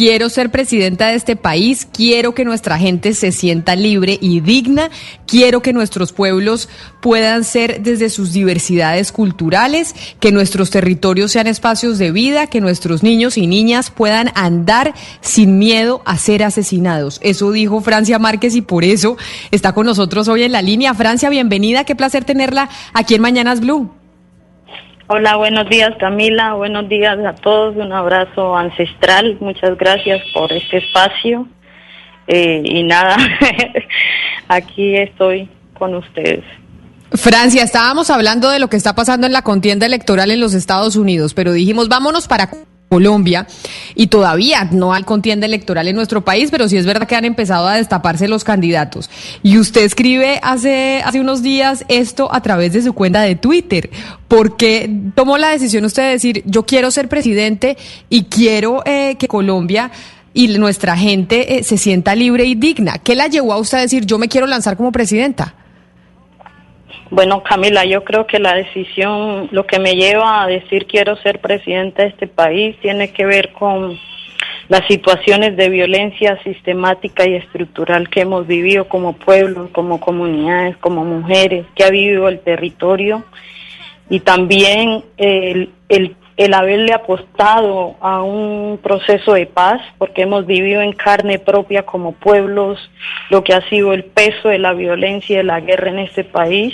quiero ser presidenta de este país, quiero que nuestra gente se sienta libre y digna, quiero que nuestros pueblos puedan ser desde sus diversidades culturales, que nuestros territorios sean espacios de vida, que nuestros niños y niñas puedan andar sin miedo a ser asesinados. Eso dijo Francia Márquez y por eso está con nosotros hoy en la línea. Francia, bienvenida, qué placer tenerla aquí en Mañanas Blue. Hola, buenos días Camila, buenos días a todos, un abrazo ancestral, muchas gracias por este espacio. Eh, y nada, aquí estoy con ustedes. Francia, estábamos hablando de lo que está pasando en la contienda electoral en los Estados Unidos, pero dijimos vámonos para Colombia y todavía no hay contienda electoral en nuestro país, pero sí es verdad que han empezado a destaparse los candidatos. Y usted escribe hace, hace unos días esto a través de su cuenta de Twitter. ¿Por qué tomó la decisión usted de decir yo quiero ser presidente y quiero eh, que Colombia y nuestra gente eh, se sienta libre y digna? ¿Qué la llevó a usted a decir yo me quiero lanzar como presidenta? Bueno, Camila, yo creo que la decisión, lo que me lleva a decir quiero ser presidente de este país, tiene que ver con las situaciones de violencia sistemática y estructural que hemos vivido como pueblo, como comunidades, como mujeres, que ha vivido el territorio. Y también el haberle apostado a un proceso de paz, porque hemos vivido en carne propia como pueblos lo que ha sido el peso de la violencia y de la guerra en este país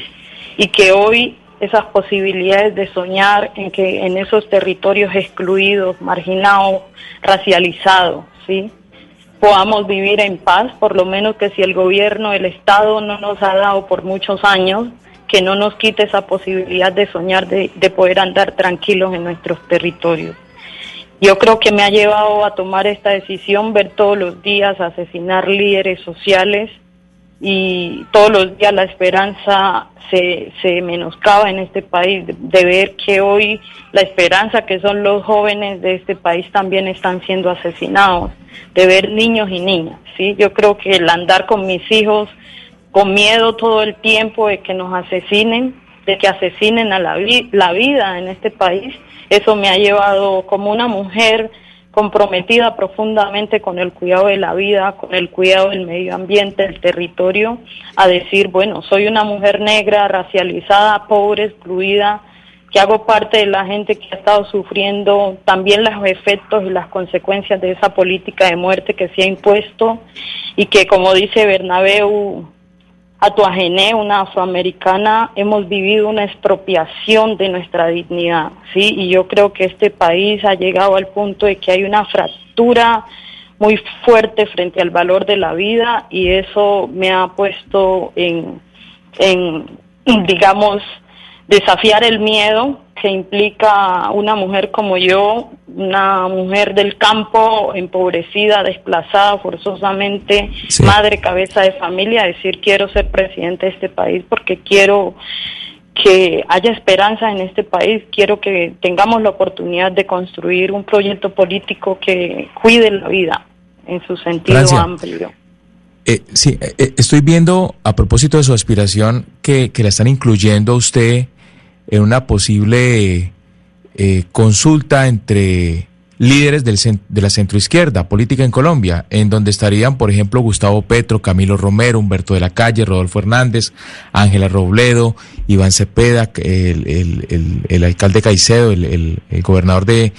y que hoy esas posibilidades de soñar en que en esos territorios excluidos, marginados, racializados, ¿sí? podamos vivir en paz, por lo menos que si el gobierno, el Estado no nos ha dado por muchos años, que no nos quite esa posibilidad de soñar, de, de poder andar tranquilos en nuestros territorios. Yo creo que me ha llevado a tomar esta decisión, ver todos los días asesinar líderes sociales, y todos los días la esperanza se, se menoscaba en este país, de, ver que hoy la esperanza que son los jóvenes de este país también están siendo asesinados, de ver niños y niñas, ¿sí? Yo creo que el andar con mis hijos con miedo todo el tiempo de que nos asesinen, de que asesinen a la, la vida en este país, eso me ha llevado como una mujer comprometida profundamente con el cuidado de la vida, con el cuidado del medio ambiente, del territorio, a decir, bueno, soy una mujer negra, racializada, pobre, excluida, que hago parte de la gente que ha estado sufriendo también los efectos y las consecuencias de esa política de muerte que se ha impuesto y que, como dice Bernabeu, Atuagené, una afroamericana, hemos vivido una expropiación de nuestra dignidad, ¿sí? Y yo creo que este país ha llegado al punto de que hay una fractura muy fuerte frente al valor de la vida y eso me ha puesto en, en digamos, desafiar el miedo que implica una mujer como yo, una mujer del campo, empobrecida, desplazada forzosamente, madre, cabeza de familia, decir quiero ser presidente de este país porque quiero que haya esperanza en este país, quiero que tengamos la oportunidad de construir un proyecto político que cuide la vida en su sentido amplio. Eh, sí, eh, eh, estoy viendo a propósito de su aspiración que, que la están incluyendo a usted en una posible eh, consulta entre líderes del, de la centroizquierda política en Colombia, en donde estarían, por ejemplo, Gustavo Petro, Camilo Romero, Humberto de la Calle, Rodolfo Hernández, Ángela Robledo, Iván Cepeda, el, alcalde Caicedo, el, gobernador de,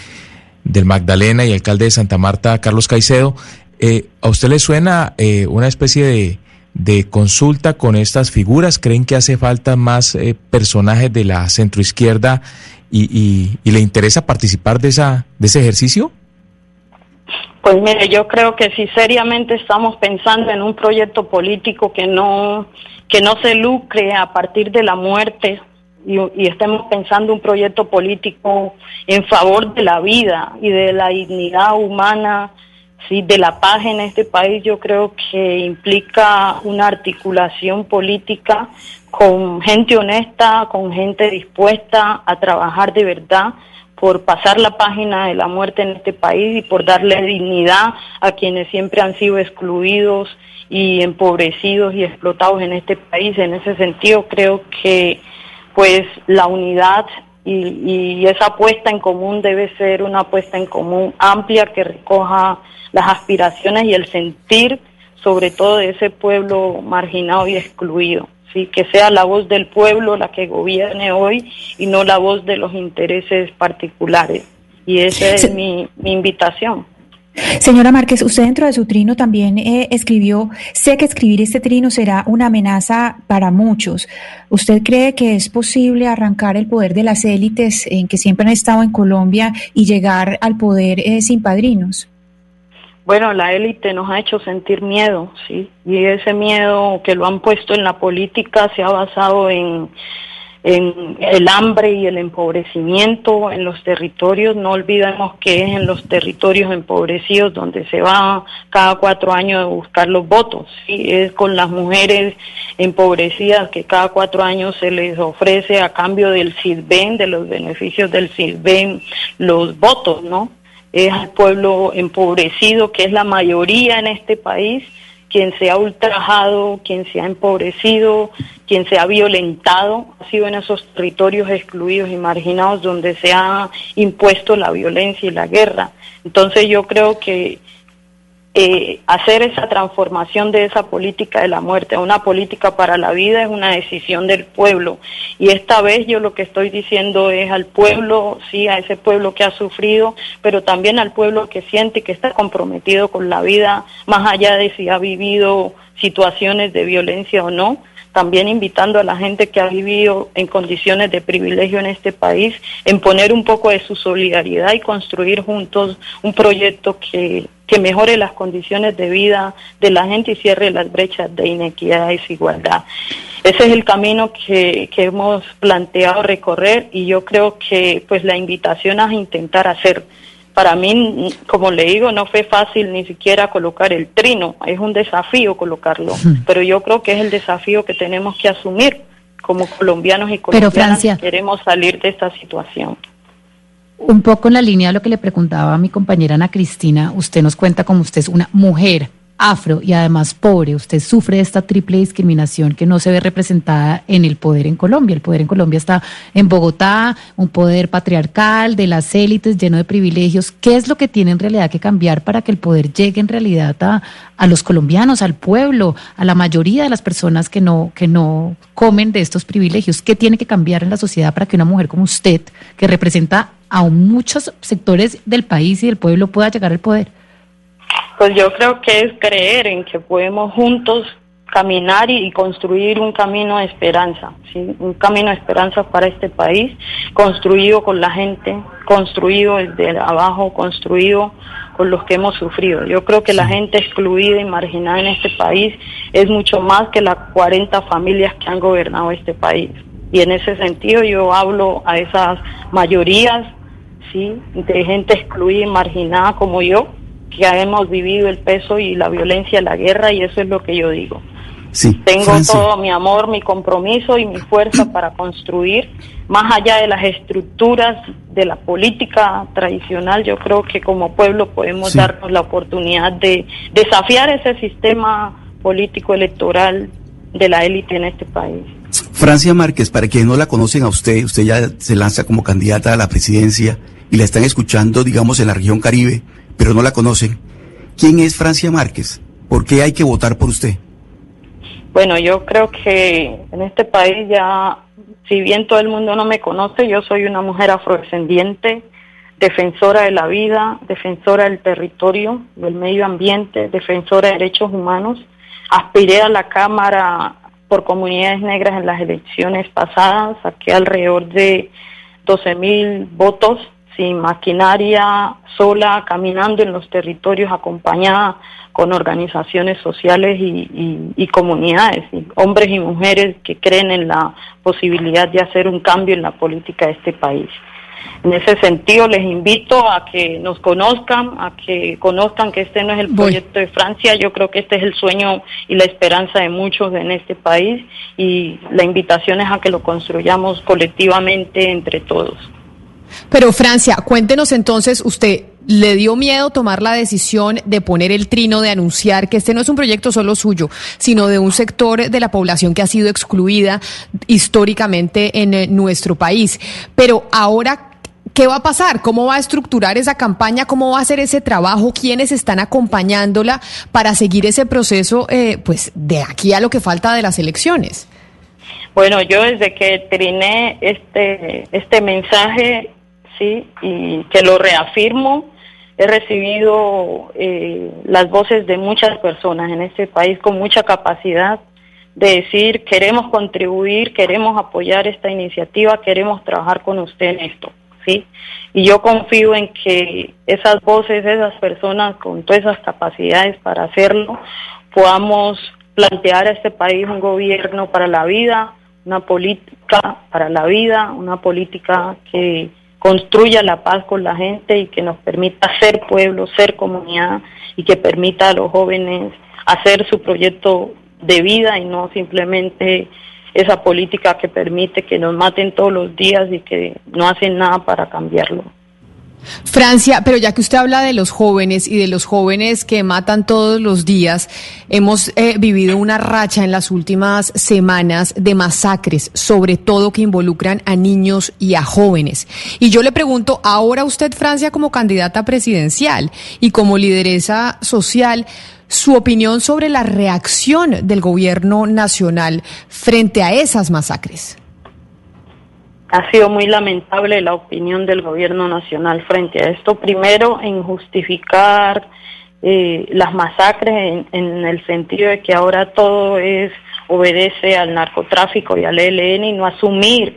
del Magdalena y alcalde de Santa Marta, Carlos Caicedo. Eh, ¿A usted le suena eh, una especie de de consulta con estas figuras? ¿Creen que hace falta más eh, personajes de la centroizquierda y, y, le interesa participar de, esa, de ese ejercicio? Pues mire, yo creo que si seriamente estamos pensando en un proyecto político que no, que no se lucre a partir de la muerte y, y estemos pensando un proyecto político en favor de la vida y de la dignidad humana Sí, de la paz en este país yo creo que implica una articulación política con gente honesta, con gente dispuesta a trabajar de verdad por pasar la página de la muerte en este país y por darle dignidad a quienes siempre han sido excluidos y empobrecidos y explotados en este país. En ese sentido creo que pues la unidad y, esa apuesta en común debe ser una apuesta en común amplia que recoja las aspiraciones y el sentir sobre todo de ese pueblo marginado y excluido. ¿sí? Que sea la voz del pueblo la que gobierne hoy y no la voz de los intereses particulares. Y esa es mi, mi invitación. Señora Márquez, usted dentro de su trino también eh, escribió, sé que escribir este trino será una amenaza para muchos. ¿Usted cree que es posible arrancar el poder de las élites en que siempre han estado en Colombia y llegar al poder eh, sin padrinos? Bueno, la élite nos ha hecho sentir miedo, sí, y ese miedo que lo han puesto en la política se ha basado en en el hambre y el empobrecimiento en los territorios. No olvidemos que es en los territorios empobrecidos donde se va cada cuatro años a buscar los votos. ¿sí? Es con las mujeres empobrecidas que cada cuatro años se les ofrece a cambio del CISBEN, de los beneficios del CISBEN, los votos, ¿no? Es al pueblo empobrecido, que es la mayoría en este país, quien se ha ultrajado, quien se ha empobrecido, quien se ha violentado, ha sido en esos territorios excluidos y marginados donde se ha impuesto la violencia y la guerra. Entonces yo creo que eh, hacer esa transformación de esa política de la muerte a una política para la vida es una decisión del pueblo. Y esta vez yo lo que estoy diciendo es al pueblo, sí, a ese pueblo que ha sufrido, pero también al pueblo que siente que está comprometido con la vida, más allá de si ha vivido situaciones de violencia o no también invitando a la gente que ha vivido en condiciones de privilegio en este país, en poner un poco de su solidaridad y construir juntos un proyecto que, que mejore las condiciones de vida de la gente y cierre las brechas de inequidad y desigualdad. Ese es el camino que, que hemos planteado recorrer y yo creo que pues la invitación a intentar hacer para mí, como le digo, no fue fácil ni siquiera colocar el trino, es un desafío colocarlo, pero yo creo que es el desafío que tenemos que asumir como colombianos y colombianas que queremos salir de esta situación. Un poco en la línea de lo que le preguntaba a mi compañera Ana Cristina, usted nos cuenta como usted es una mujer afro y además pobre, usted sufre esta triple discriminación que no se ve representada en el poder en Colombia. El poder en Colombia está en Bogotá, un poder patriarcal de las élites lleno de privilegios. ¿Qué es lo que tiene en realidad que cambiar para que el poder llegue en realidad a, a los colombianos, al pueblo, a la mayoría de las personas que no, que no comen de estos privilegios? ¿Qué tiene que cambiar en la sociedad para que una mujer como usted, que representa a muchos sectores del país y del pueblo, pueda llegar al poder? Pues yo creo que es creer en que podemos juntos caminar y, construir un camino de esperanza, ¿sí? un camino de esperanza para este país, construido con la gente, construido desde abajo, construido con los que hemos sufrido. Yo creo que la gente excluida y marginada en este país es mucho más que las 40 familias que han gobernado este país. Y en ese sentido yo hablo a esas mayorías, ¿sí? de gente excluida y marginada como yo, que hemos vivido el peso y la violencia, la guerra, y eso es lo que yo digo. Sí, Tengo todo mi amor, mi compromiso y mi fuerza para construir, más allá de las estructuras de la política tradicional, yo creo que como pueblo podemos darnos la oportunidad de desafiar ese sistema político electoral de la élite en este país. Francia Márquez, para quienes no la conocen a usted, usted ya se lanza como candidata a la presidencia y la están escuchando, digamos, en la región Caribe pero no la conocen. ¿Quién es Francia Márquez? ¿Por qué hay que votar por usted? Bueno, yo creo que en este país ya, si bien todo el mundo no me conoce, yo soy una mujer afrodescendiente, defensora de la vida, defensora del territorio, del medio ambiente, defensora de derechos humanos. Aspiré a la Cámara por comunidades negras en las elecciones pasadas, saqué alrededor de 12 mil votos sin maquinaria, sola, caminando en los territorios, acompañada con organizaciones sociales y, comunidades, hombres y mujeres que creen en la posibilidad de hacer un cambio en la política de este país. En ese sentido, les invito a que nos conozcan, a que conozcan que este no es el proyecto de Francia, yo creo que este es el sueño y la esperanza de muchos en este país y la invitación es a que lo construyamos colectivamente entre todos. Pero Francia, cuéntenos entonces, usted le dio miedo tomar la decisión de poner el trino, de anunciar que este no es un proyecto solo suyo, sino de un sector de la población que ha sido excluida históricamente en eh, nuestro país. Pero ahora, ¿Qué va a pasar? ¿Cómo va a estructurar esa campaña? ¿Cómo va a hacer ese trabajo? ¿Quiénes están acompañándola para seguir ese proceso, eh, pues, de aquí a lo que falta de las elecciones? Bueno, yo desde que triné este, este mensaje, sí, y que lo reafirmo, he recibido eh, las voces de muchas personas en este país con mucha capacidad de decir queremos contribuir, queremos apoyar esta iniciativa, queremos trabajar con usted en esto. Y yo confío en que esas voces, esas personas con todas esas capacidades para hacerlo, podamos plantear a este país un gobierno para la vida, una política para la vida, una política que construya la paz con la gente y que nos permita ser pueblo, ser comunidad y que permita a los jóvenes hacer su proyecto de vida y no simplemente esa política que permite que nos maten todos los días y que no hacen nada para cambiarlo. Francia, pero ya que usted habla de los jóvenes y de los jóvenes que matan todos los días, hemos eh, vivido una racha en las últimas semanas de masacres, sobre todo que involucran a niños y a jóvenes. Y yo le pregunto, ahora usted, Francia, como candidata presidencial y como lideresa social, su opinión sobre la reacción del gobierno nacional frente a esas masacres. Ha sido muy lamentable la opinión del gobierno nacional frente a esto. Primero, en justificar eh, las masacres en, el sentido de que ahora todo es obedece al narcotráfico y al ELN y no asumir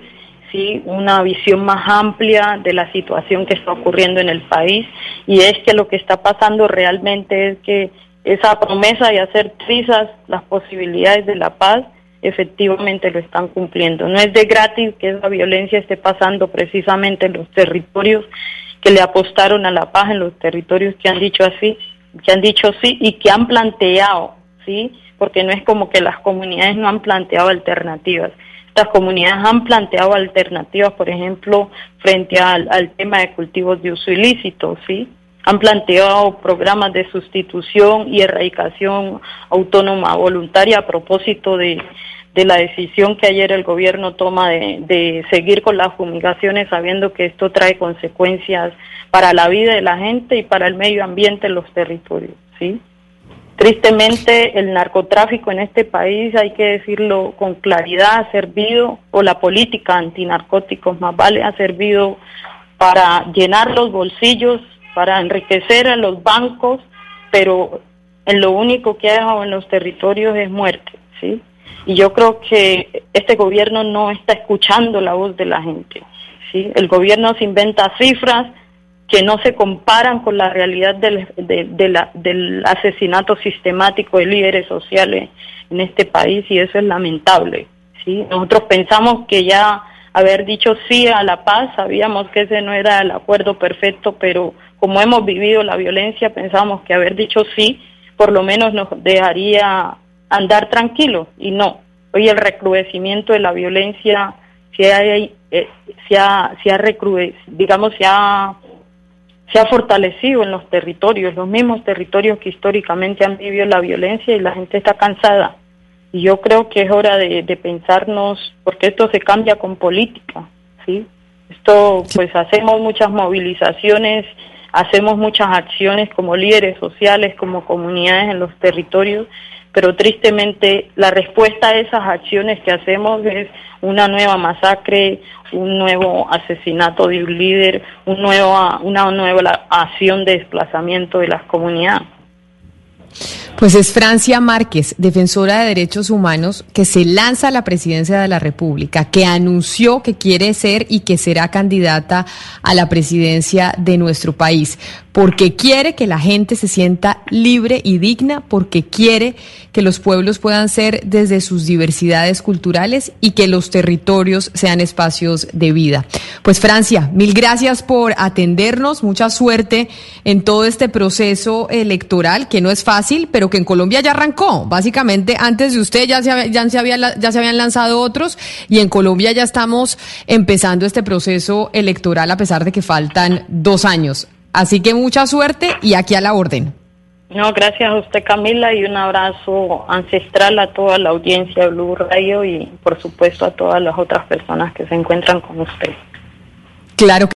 ¿sí? una visión más amplia de la situación que está ocurriendo en el país y es que lo que está pasando realmente es que esa promesa de hacer trizas las posibilidades de la paz, efectivamente lo están cumpliendo. No es de gratis que esa violencia esté pasando precisamente en los territorios que le apostaron a la paz, en los territorios que han dicho así, que han dicho sí y que han planteado, sí, porque no es como que las comunidades no han planteado alternativas. Estas comunidades han planteado alternativas, por ejemplo, frente al, al tema de cultivos de uso ilícito, sí, han planteado programas de sustitución y erradicación autónoma voluntaria a propósito de, la decisión que ayer el gobierno toma de, seguir con las fumigaciones sabiendo que esto trae consecuencias para la vida de la gente y para el medio ambiente en los territorios, ¿sí? Tristemente, el narcotráfico en este país, hay que decirlo con claridad, ha servido, o la política antinarcóticos más vale, ha servido para llenar los bolsillos para enriquecer a los bancos, pero en lo único que ha dejado en los territorios es muerte, ¿sí? Y yo creo que este gobierno no está escuchando la voz de la gente, ¿sí? El gobierno se inventa cifras que no se comparan con la realidad del, del asesinato sistemático de líderes sociales en este país y eso es lamentable, ¿sí? Nosotros pensamos que ya haber dicho sí a la paz, sabíamos que ese no era el acuerdo perfecto, pero como hemos vivido la violencia, pensamos que haber dicho sí, por lo menos nos dejaría andar tranquilos, y no. Hoy el recrudecimiento de la violencia se ha, eh, se ha, se ha digamos, se ha, se ha fortalecido en los territorios, los mismos territorios que históricamente han vivido la violencia y la gente está cansada. Y yo creo que es hora de, de pensarnos, porque esto se cambia con política, ¿sí? Esto, pues hacemos muchas movilizaciones hacemos muchas acciones como líderes sociales, como comunidades en los territorios, pero tristemente la respuesta a esas acciones que hacemos es una nueva masacre, un nuevo asesinato de un líder, una nueva acción de desplazamiento de las comunidades. Pues es Francia Márquez, defensora de derechos humanos, que se lanza a la presidencia de la República, que anunció que quiere ser y que será candidata a la presidencia de nuestro país porque quiere que la gente se sienta libre y digna, porque quiere que los pueblos puedan ser desde sus diversidades culturales y que los territorios sean espacios de vida. Pues Francia, mil gracias por atendernos, mucha suerte en todo este proceso electoral, que no es fácil, pero que en Colombia ya arrancó. Básicamente, antes de usted ya se, ya se, había, ya se habían lanzado otros y en Colombia ya estamos empezando este proceso electoral a pesar de que faltan dos años. Así que mucha suerte y aquí a la orden. No, gracias a usted Camila y un abrazo ancestral a toda la audiencia de Blue Radio y por supuesto a todas las otras personas que se encuentran con usted. Claro que